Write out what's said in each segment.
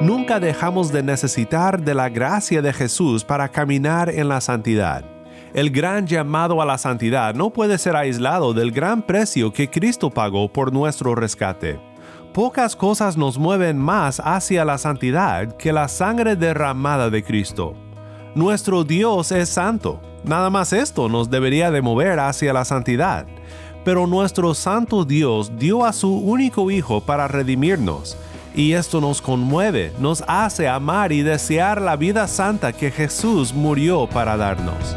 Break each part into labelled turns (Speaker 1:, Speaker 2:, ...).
Speaker 1: Nunca dejamos de necesitar de la gracia de Jesús para caminar en la santidad. El gran llamado a la santidad no puede ser aislado del gran precio que Cristo pagó por nuestro rescate. Pocas cosas nos mueven más hacia la santidad que la sangre derramada de Cristo. Nuestro Dios es santo. Nada más esto nos debería de mover hacia la santidad. Pero nuestro santo Dios dio a su único Hijo para redimirnos. Y esto nos conmueve, nos hace amar y desear la vida santa que Jesús murió para darnos.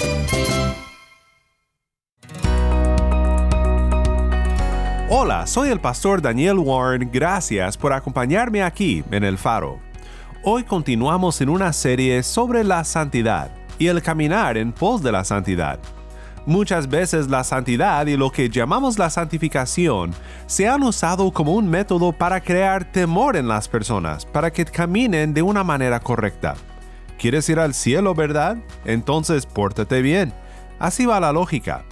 Speaker 1: Soy el pastor Daniel Warren, gracias por acompañarme aquí en El Faro. Hoy continuamos en una serie sobre la santidad y el caminar en pos de la santidad. Muchas veces la santidad y lo que llamamos la santificación se han usado como un método para crear temor en las personas, para que caminen de una manera correcta. ¿Quieres ir al cielo, verdad? Entonces pórtate bien. Así va la lógica.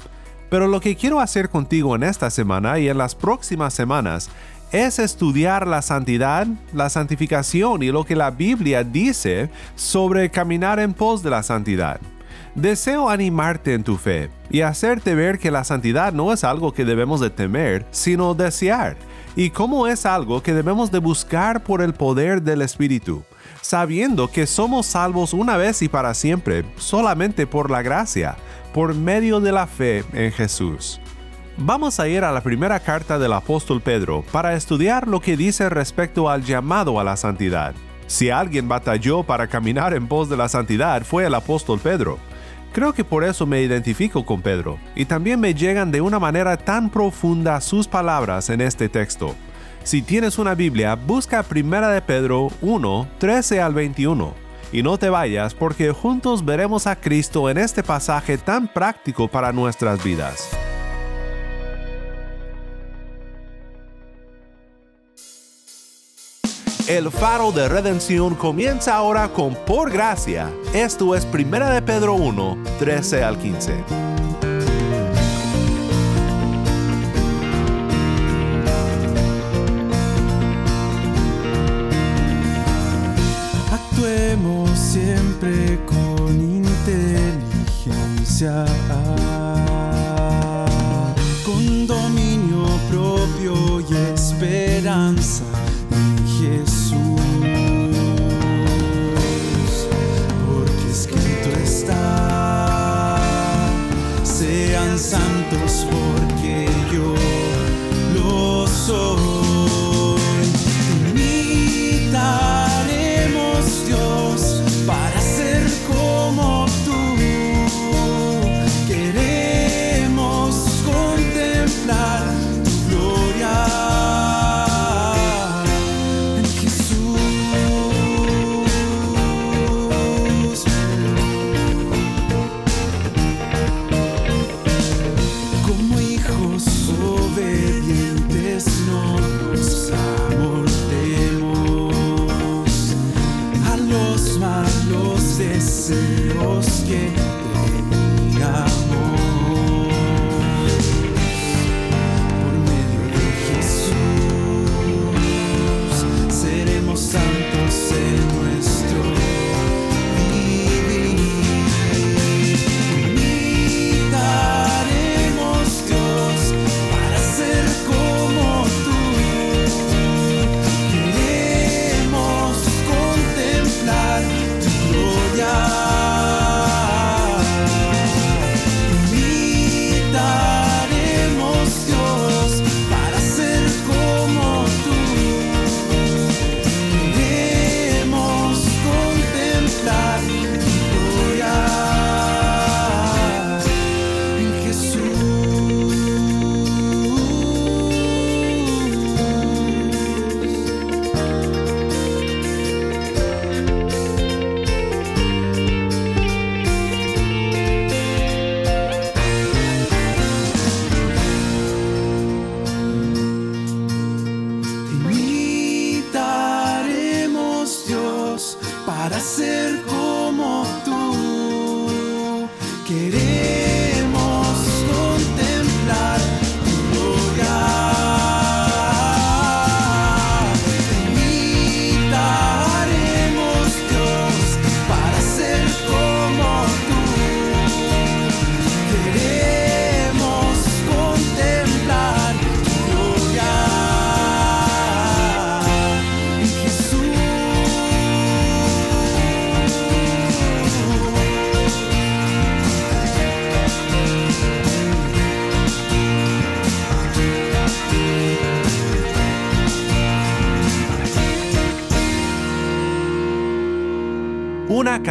Speaker 1: Pero lo que quiero hacer contigo en esta semana y en las próximas semanas es estudiar la santidad, la santificación y lo que la Biblia dice sobre caminar en pos de la santidad. Deseo animarte en tu fe y hacerte ver que la santidad no es algo que debemos de temer, sino desear, y cómo es algo que debemos de buscar por el poder del Espíritu, sabiendo que somos salvos una vez y para siempre, solamente por la gracia, por medio de la fe en Jesús. Vamos a ir a la primera carta del apóstol Pedro para estudiar lo que dice respecto al llamado a la santidad. Si alguien batalló para caminar en pos de la santidad fue el apóstol Pedro. Creo que por eso me identifico con Pedro, y también me llegan de una manera tan profunda sus palabras en este texto. Si tienes una Biblia, busca 1 de Pedro 1, 13 al 21. Y no te vayas porque juntos veremos a Cristo en este pasaje tan práctico para nuestras vidas. El faro de redención comienza ahora con por gracia. Esto es 1 de Pedro 1, 13 al 15.
Speaker 2: Siempre con inteligencia, para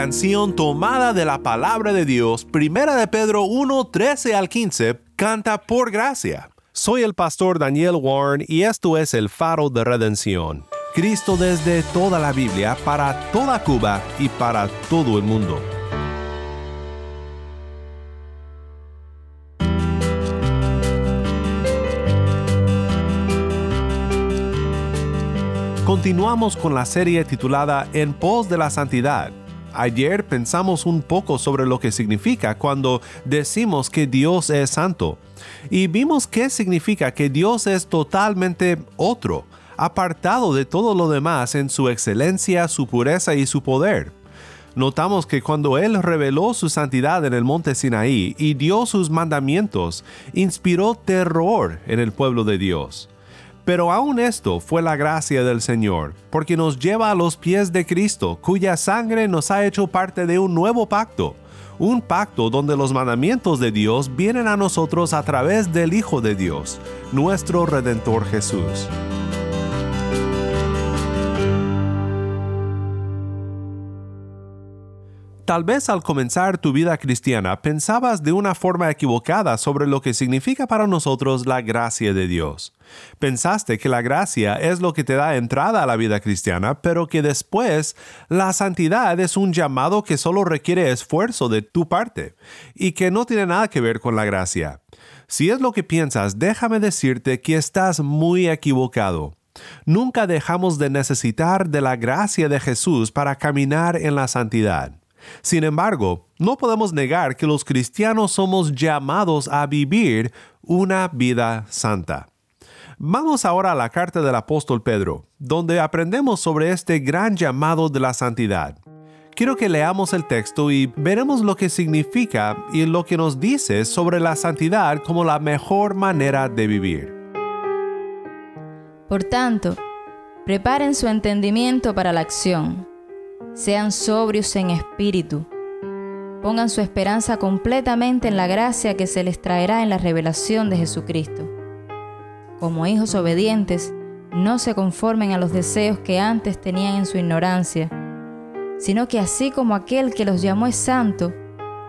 Speaker 1: canción tomada de la palabra de Dios, Primera de Pedro 1, 13 al 15, canta por gracia. Soy el pastor Daniel Warren y esto es el faro de redención. Cristo desde toda la Biblia, para toda Cuba y para todo el mundo. Continuamos con la serie titulada En pos de la santidad. Ayer pensamos un poco sobre lo que significa cuando decimos que Dios es santo y vimos qué significa que Dios es totalmente otro, apartado de todo lo demás en su excelencia, su pureza y su poder. Notamos que cuando Él reveló su santidad en el monte Sinaí y dio sus mandamientos, inspiró terror en el pueblo de Dios. Pero aún esto fue la gracia del Señor, porque nos lleva a los pies de Cristo, cuya sangre nos ha hecho parte de un nuevo pacto, un pacto donde los mandamientos de Dios vienen a nosotros a través del Hijo de Dios, nuestro Redentor Jesús. Tal vez al comenzar tu vida cristiana pensabas de una forma equivocada sobre lo que significa para nosotros la gracia de Dios. Pensaste que la gracia es lo que te da entrada a la vida cristiana, pero que después la santidad es un llamado que solo requiere esfuerzo de tu parte y que no tiene nada que ver con la gracia. Si es lo que piensas, déjame decirte que estás muy equivocado. Nunca dejamos de necesitar de la gracia de Jesús para caminar en la santidad. Sin embargo, no podemos negar que los cristianos somos llamados a vivir una vida santa. Vamos ahora a la carta del apóstol Pedro, donde aprendemos sobre este gran llamado de la santidad. Quiero que leamos el texto y veremos lo que significa y lo que nos dice sobre la santidad como la mejor manera de vivir.
Speaker 3: Por tanto, preparen su entendimiento para la acción. Sean sobrios en espíritu. Pongan su esperanza completamente en la gracia que se les traerá en la revelación de Jesucristo. Como hijos obedientes, no se conformen a los deseos que antes tenían en su ignorancia, sino que así como aquel que los llamó es santo,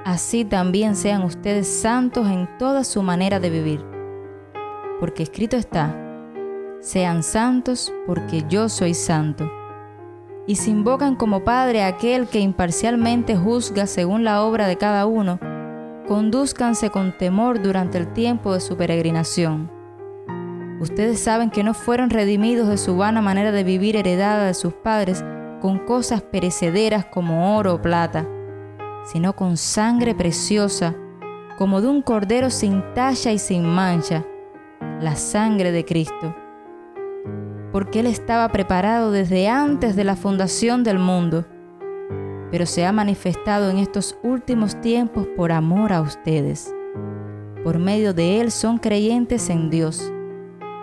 Speaker 3: así también sean ustedes santos en toda su manera de vivir. Porque escrito está, sean santos porque yo soy santo. Y si invocan como Padre a aquel que imparcialmente juzga según la obra de cada uno, condúzcanse con temor durante el tiempo de su peregrinación. Ustedes saben que no fueron redimidos de su vana manera de vivir heredada de sus padres con cosas perecederas como oro o plata, sino con sangre preciosa, como de un cordero sin talla y sin mancha, la sangre de Cristo porque Él estaba preparado desde antes de la fundación del mundo, pero se ha manifestado en estos últimos tiempos por amor a ustedes. Por medio de Él son creyentes en Dios,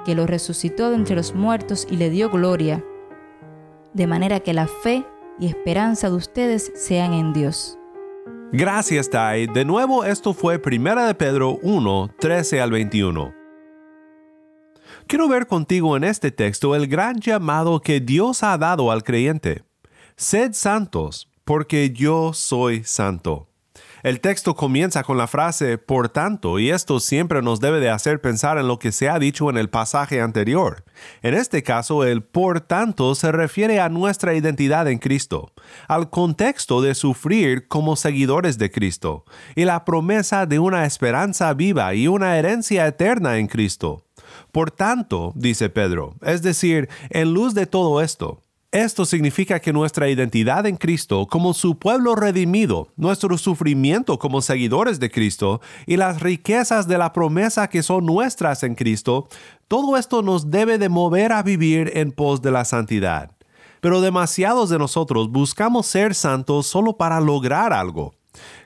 Speaker 3: que lo resucitó de entre los muertos y le dio gloria, de manera que la fe y esperanza de ustedes sean en Dios.
Speaker 1: Gracias, Tai. De nuevo, esto fue 1 de Pedro 1, 13 al 21. Quiero ver contigo en este texto el gran llamado que Dios ha dado al creyente. Sed santos, porque yo soy santo. El texto comienza con la frase por tanto, y esto siempre nos debe de hacer pensar en lo que se ha dicho en el pasaje anterior. En este caso, el por tanto se refiere a nuestra identidad en Cristo, al contexto de sufrir como seguidores de Cristo, y la promesa de una esperanza viva y una herencia eterna en Cristo. Por tanto, dice Pedro, es decir, en luz de todo esto, Esto significa que nuestra identidad en Cristo como su pueblo redimido, nuestro sufrimiento como seguidores de Cristo y las riquezas de la promesa que son nuestras en Cristo, todo esto nos debe de mover a vivir en pos de la santidad. Pero demasiados de nosotros buscamos ser santos solo para lograr algo.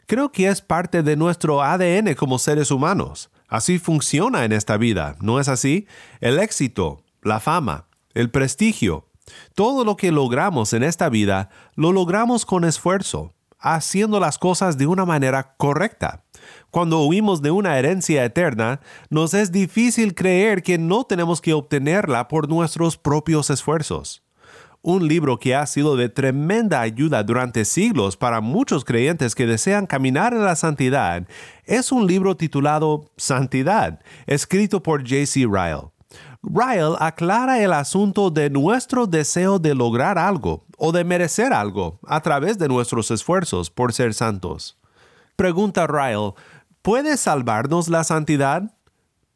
Speaker 1: Creo que es parte de nuestro ADN como seres humanos. Así funciona en esta vida, ¿no es así? El éxito, la fama, el prestigio, todo lo que logramos en esta vida lo logramos con esfuerzo, haciendo las cosas de una manera correcta. Cuando huimos de una herencia eterna, nos es difícil creer que no tenemos que obtenerla por nuestros propios esfuerzos. Un libro que ha sido de tremenda ayuda durante siglos para muchos creyentes que desean caminar en la santidad es un libro titulado Santidad, escrito por J.C. Ryle. Ryle aclara el asunto de nuestro deseo de lograr algo o de merecer algo a través de nuestros esfuerzos por ser santos. Pregunta Ryle, ¿puede salvarnos la santidad?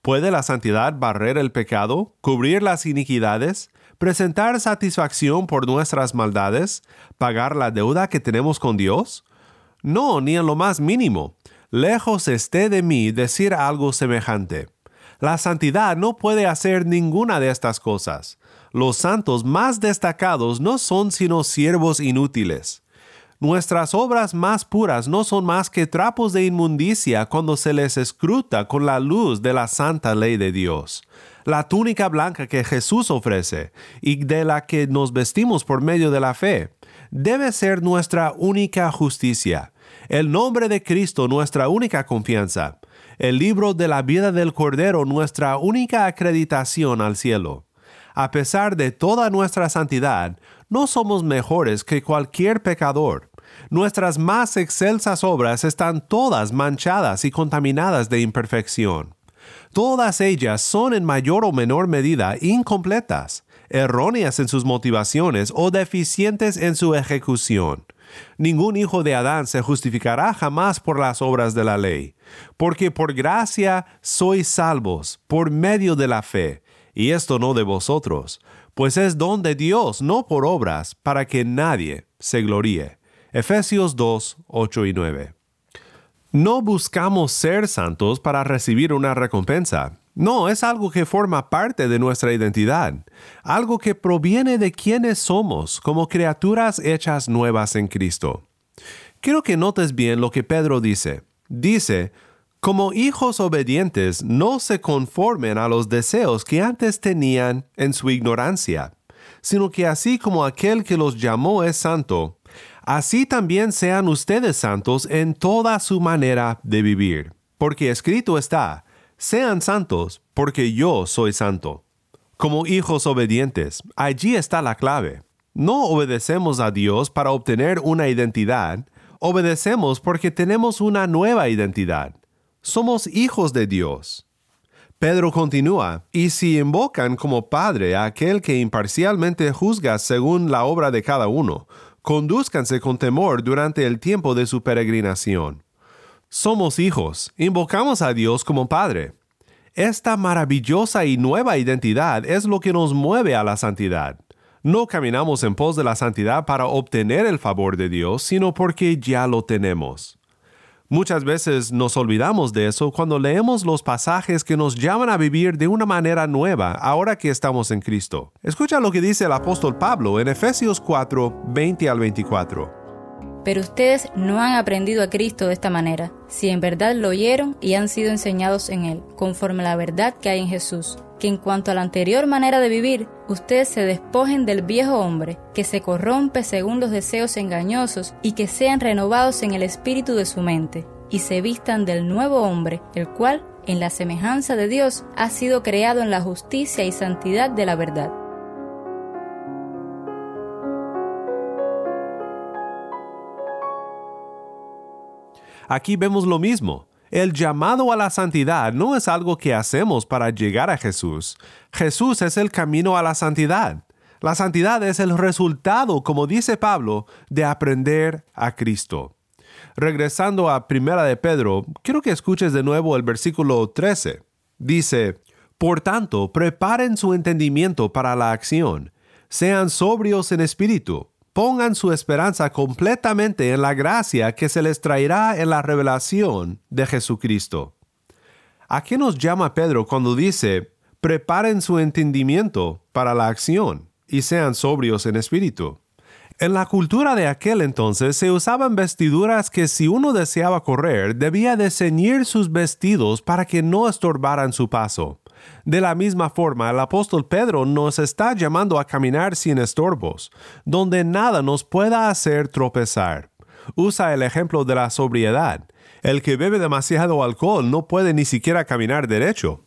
Speaker 1: ¿Puede la santidad barrer el pecado, cubrir las iniquidades, presentar satisfacción por nuestras maldades, pagar la deuda que tenemos con Dios? No, ni en lo más mínimo. Lejos esté de mí decir algo semejante. La santidad no puede hacer ninguna de estas cosas. Los santos más destacados no son sino siervos inútiles. Nuestras obras más puras no son más que trapos de inmundicia cuando se les escruta con la luz de la santa ley de Dios. La túnica blanca que Jesús ofrece y de la que nos vestimos por medio de la fe debe ser nuestra única justicia. El nombre de Cristo nuestra única confianza el libro de la vida del Cordero nuestra única acreditación al cielo. A pesar de toda nuestra santidad, no somos mejores que cualquier pecador. Nuestras más excelsas obras están todas manchadas y contaminadas de imperfección. Todas ellas son en mayor o menor medida incompletas, erróneas en sus motivaciones o deficientes en su ejecución. Ningún hijo de Adán se justificará jamás por las obras de la ley, porque por gracia sois salvos por medio de la fe, y esto no de vosotros, pues es don de Dios, no por obras, para que nadie se gloríe. Efesios 2, 8 y 9. No buscamos ser santos para recibir una recompensa. No, es algo que forma parte de nuestra identidad, algo que proviene de quienes somos como criaturas hechas nuevas en Cristo. Quiero que notes bien lo que Pedro dice. Dice, como hijos obedientes, no se conformen a los deseos que antes tenían en su ignorancia, sino que así como aquel que los llamó es santo, así también sean ustedes santos en toda su manera de vivir. Porque escrito está, sean santos, porque yo soy santo. Como hijos obedientes, allí está la clave. No obedecemos a Dios para obtener una identidad, obedecemos porque tenemos una nueva identidad. Somos hijos de Dios. Pedro continúa, y si invocan como Padre a aquel que imparcialmente juzga según la obra de cada uno, conduzcanse con temor durante el tiempo de su peregrinación somos hijos, invocamos a Dios como Padre. Esta maravillosa y nueva identidad es lo que nos mueve a la santidad. No caminamos en pos de la santidad para obtener el favor de Dios, sino porque ya lo tenemos. Muchas veces nos olvidamos de eso cuando leemos los pasajes que nos llaman a vivir de una manera nueva ahora que estamos en Cristo. Escucha lo que dice el apóstol Pablo en Efesios 4, 20 al 24.
Speaker 3: Pero ustedes no han aprendido a Cristo de esta manera, si en verdad lo oyeron y han sido enseñados en Él, conforme a la verdad que hay en Jesús, que en cuanto a la anterior manera de vivir, ustedes se despojen del viejo hombre, que se corrompe según los deseos engañosos, y que sean renovados en el espíritu de su mente, y se vistan del nuevo hombre, el cual, en la semejanza de Dios, ha sido creado en la justicia y santidad de la verdad.
Speaker 1: Aquí vemos lo mismo. El llamado a la santidad no es algo que hacemos para llegar a Jesús. Jesús es el camino a la santidad. La santidad es el resultado, como dice Pablo, de aprender a Cristo. Regresando a Primera de Pedro, quiero que escuches de nuevo el versículo 13. Dice, Por tanto, preparen su entendimiento para la acción Sean sobrios en espíritu. Pongan su esperanza completamente en la gracia que se les traerá en la revelación de Jesucristo. ¿A qué nos llama Pedro cuando dice, preparen su entendimiento para la acción y sean sobrios en espíritu? En la cultura de aquel entonces se usaban vestiduras que si uno deseaba correr debía de ceñir sus vestidos para que no estorbaran su paso. De la misma forma, el apóstol Pedro nos está llamando a caminar sin estorbos, donde nada nos pueda hacer tropezar. Usa el ejemplo de la sobriedad. El que bebe demasiado alcohol no puede ni siquiera caminar derecho.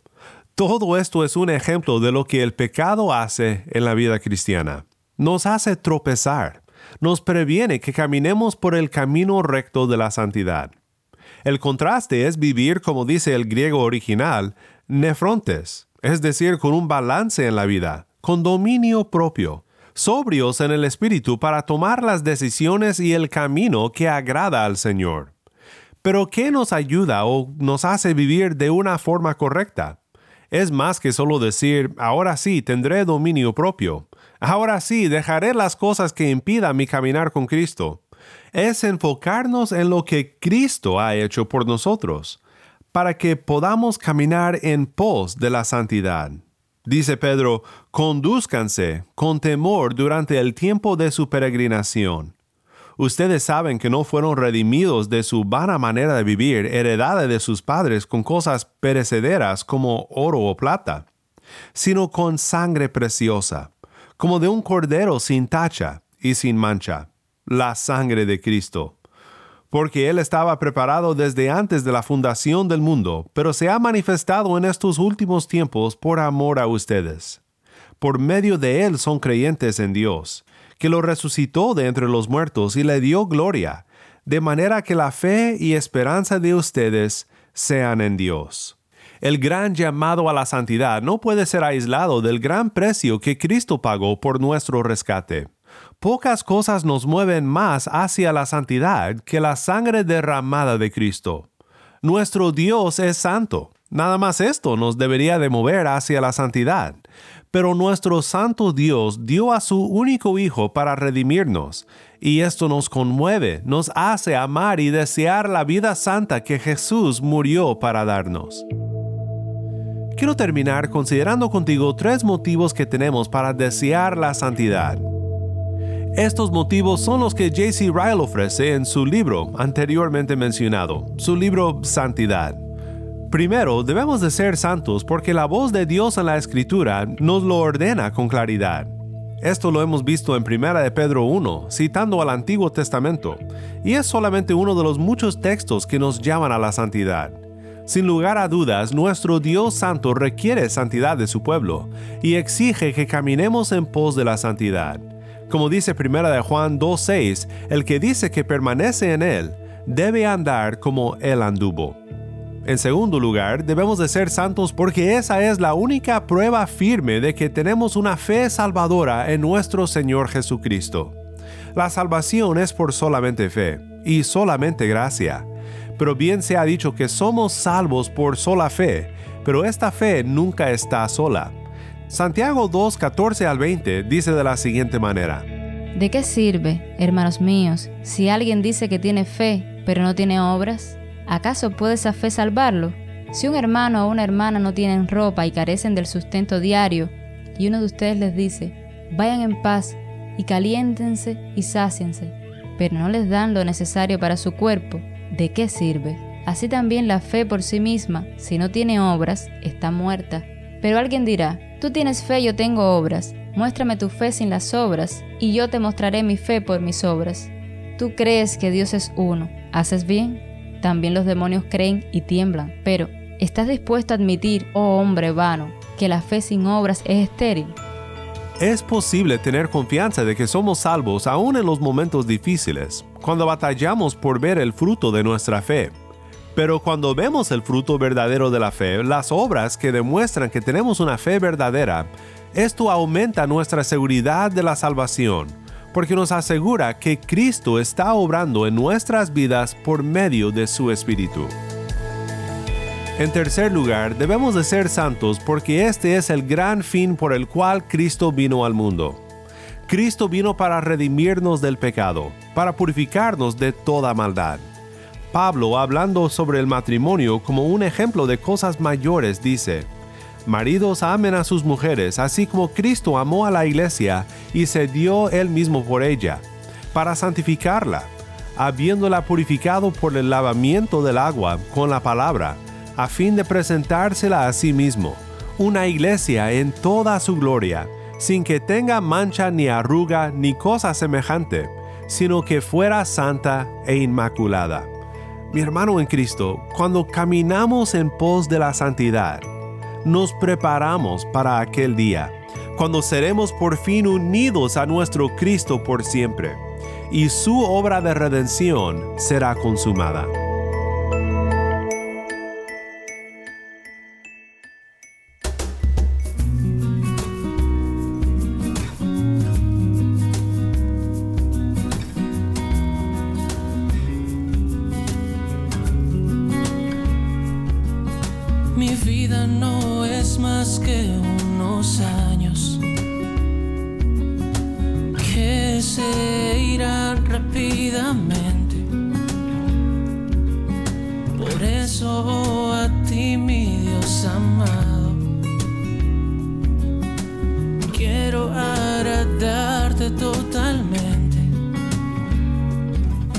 Speaker 1: Todo esto es un ejemplo de lo que el pecado hace en la vida cristiana nos hace tropezar, nos previene que caminemos por el camino recto de la santidad. El contraste es vivir, como dice el griego original, nefrontes, es decir, con un balance en la vida, con dominio propio, sobrios en el espíritu para tomar las decisiones y el camino que agrada al Señor. Pero ¿qué nos ayuda o nos hace vivir de una forma correcta? Es más que solo decir, ahora sí, tendré dominio propio. Ahora sí, dejaré las cosas que impidan mi caminar con Cristo. Es enfocarnos en lo que Cristo ha hecho por nosotros, para que podamos caminar en pos de la santidad. Dice Pedro, conduzcanse con temor durante el tiempo de su peregrinación. Ustedes saben que no fueron redimidos de su vana manera de vivir, heredada de sus padres con cosas perecederas como oro o plata, sino con sangre preciosa como de un cordero sin tacha y sin mancha, la sangre de Cristo. Porque Él estaba preparado desde antes de la fundación del mundo, pero se ha manifestado en estos últimos tiempos por amor a ustedes. Por medio de Él son creyentes en Dios, que lo resucitó de entre los muertos y le dio gloria, de manera que la fe y esperanza de ustedes sean en Dios. El gran llamado a la santidad no puede ser aislado del gran precio que Cristo pagó por nuestro rescate. Pocas cosas nos mueven más hacia la santidad que la sangre derramada de Cristo. Nuestro Dios es santo. Nada más esto nos debería de mover hacia la santidad. Pero nuestro santo Dios dio a su único Hijo para redimirnos, y esto nos conmueve, nos hace amar y desear la vida santa que Jesús murió para darnos. Quiero terminar considerando contigo tres motivos que tenemos para desear la santidad. Estos motivos son los que J.C. Ryle ofrece en su libro anteriormente mencionado, su libro Santidad. Primero, debemos de ser santos porque la voz de Dios en la Escritura nos lo ordena con claridad. Esto lo hemos visto en 1 de Pedro 1, citando al Antiguo Testamento, y es solamente uno de los muchos textos que nos llaman a la santidad. Sin lugar a dudas, nuestro Dios Santo requiere santidad de su pueblo y exige que caminemos en pos de la santidad. Como dice 1 de Juan 2.6, el que dice que permanece en él debe andar como él anduvo. En segundo lugar, debemos de ser santos porque esa es la única prueba firme de que tenemos una fe salvadora en nuestro Señor Jesucristo. La salvación es por solamente fe y solamente gracia pero bien se ha dicho que somos salvos por sola fe, pero esta fe nunca está sola. Santiago 2, 14 al 20 dice de la siguiente manera.
Speaker 3: ¿De qué sirve, hermanos míos, si alguien dice que tiene fe, pero no tiene obras? ¿Acaso puede esa fe salvarlo? Si un hermano o una hermana no tienen ropa y carecen del sustento diario, y uno de ustedes les dice, vayan en paz y caliéntense y sáciense, pero no les dan lo necesario para su cuerpo, ¿de qué sirve? Así también la fe por sí misma, si no tiene obras, está muerta. Pero alguien dirá, tú tienes fe, yo tengo obras. Muéstrame tu fe sin las obras, y yo te mostraré mi fe por mis obras. Tú crees que Dios es uno. ¿Haces bien? También los demonios creen y tiemblan. Pero, ¿estás dispuesto a admitir, oh hombre vano, que la fe sin obras es estéril?
Speaker 1: Es posible tener confianza de que somos salvos aún en los momentos difíciles, cuando batallamos por ver el fruto de nuestra fe. Pero cuando vemos el fruto verdadero de la fe, las obras que demuestran que tenemos una fe verdadera, esto aumenta nuestra seguridad de la salvación, porque nos asegura que Cristo está obrando en nuestras vidas por medio de su Espíritu. En tercer lugar, debemos de ser santos porque este es el gran fin por el cual Cristo vino al mundo. Cristo vino para redimirnos del pecado, para purificarnos de toda maldad. Pablo, hablando sobre el matrimonio como un ejemplo de cosas mayores, dice, Maridos amen a sus mujeres, así como Cristo amó a la iglesia y se dio él mismo por ella, para santificarla, habiéndola purificado por el lavamiento del agua con la palabra, a fin de presentársela a sí mismo, una iglesia en toda su gloria, sin que tenga mancha ni arruga ni cosa semejante, sino que fuera santa e inmaculada. Mi hermano en Cristo, cuando caminamos en pos de la santidad, nos preparamos para aquel día, cuando seremos por fin unidos a nuestro Cristo por siempre, y su obra de redención será consumada.
Speaker 4: Que se rápidamente. Por eso a ti, mi Dios amado, quiero agradarte totalmente.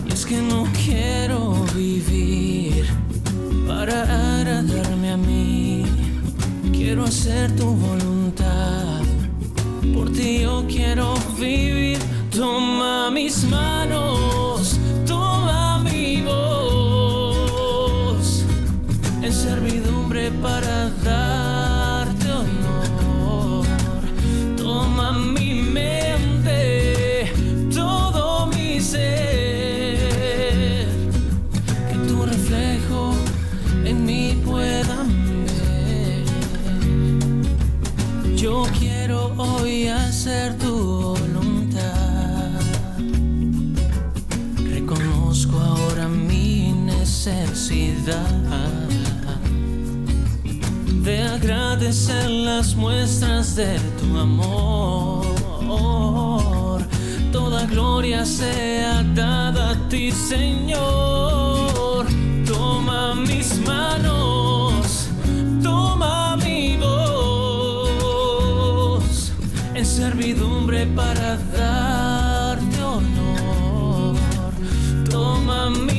Speaker 4: Y es que no quiero vivir para agradarme a mí. Quiero hacer tu voluntad. Por ti yo quiero vivir. Toma mis manos, toma mi voz. En servidumbre para darte honor. Toma mi mente, todo mi ser que tu reflejo en mí puedan ver. Yo quiero hoy hacer tu voluntad. De agradecer las muestras de tu amor. Toda gloria sea dada a ti, Señor. Toma mis manos, toma mi voz en servidumbre para darte honor. Toma mi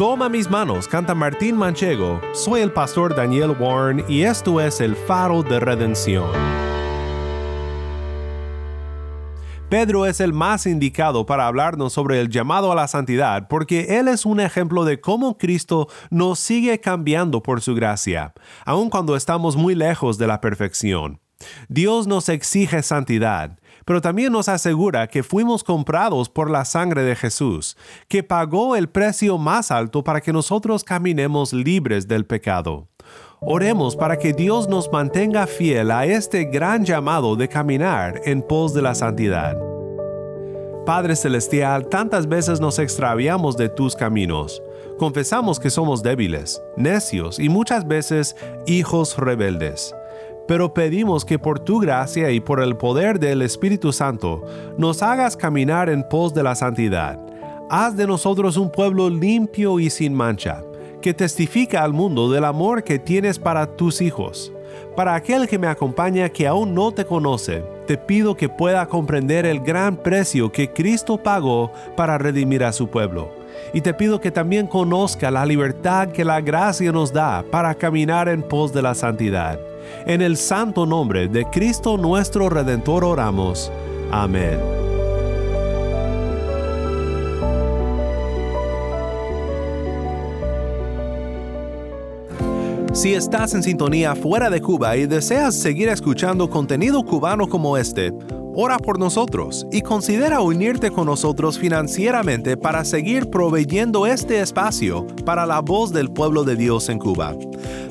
Speaker 1: Toma mis manos, canta Martín Manchego. Soy el pastor Daniel Warren y esto es el faro de redención. Pedro es el más indicado para hablarnos sobre el llamado a la santidad porque él es un ejemplo de cómo Cristo nos sigue cambiando por su gracia, aun cuando estamos muy lejos de la perfección. Dios nos exige santidad, pero también nos asegura que fuimos comprados por la sangre de Jesús, que pagó el precio más alto para que nosotros caminemos libres del pecado. Oremos para que Dios nos mantenga fiel a este gran llamado de caminar en pos de la santidad. Padre Celestial, tantas veces nos extraviamos de tus caminos. Confesamos que somos débiles, necios y muchas veces hijos rebeldes. Pero pedimos que por tu gracia y por el poder del Espíritu Santo nos hagas caminar en pos de la santidad. Haz de nosotros un pueblo limpio y sin mancha que testifica al mundo del amor que tienes para tus hijos. Para aquel que me acompaña que aún no te conoce, te pido que pueda comprender el gran precio que Cristo pagó para redimir a su pueblo. Y te pido que también conozca la libertad que la gracia nos da para caminar en pos de la santidad. En el santo nombre de Cristo nuestro Redentor oramos. Amén. Si estás en sintonía fuera de Cuba y deseas seguir escuchando contenido cubano como este, ora por nosotros y considera unirte con nosotros financieramente para seguir proveyendo este espacio para la voz del pueblo de Dios en Cuba.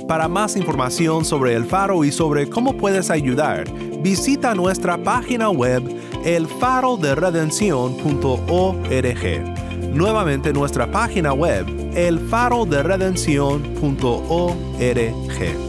Speaker 1: Para más información sobre el faro y sobre cómo puedes ayudar, visita nuestra página web elfaroderedención.org. Nuevamente nuestra página web elfaroderedención.org.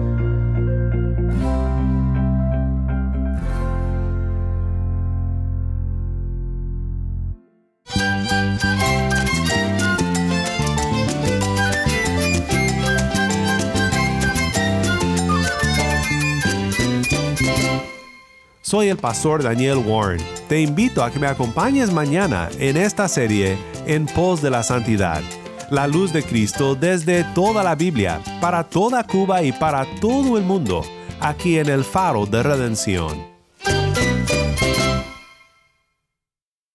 Speaker 1: Soy el pastor Daniel Warren. Te invito a que me acompañes mañana en esta serie En pos de la santidad. La luz de Cristo desde toda la Biblia, para toda Cuba y para todo el mundo, aquí en el faro de redención.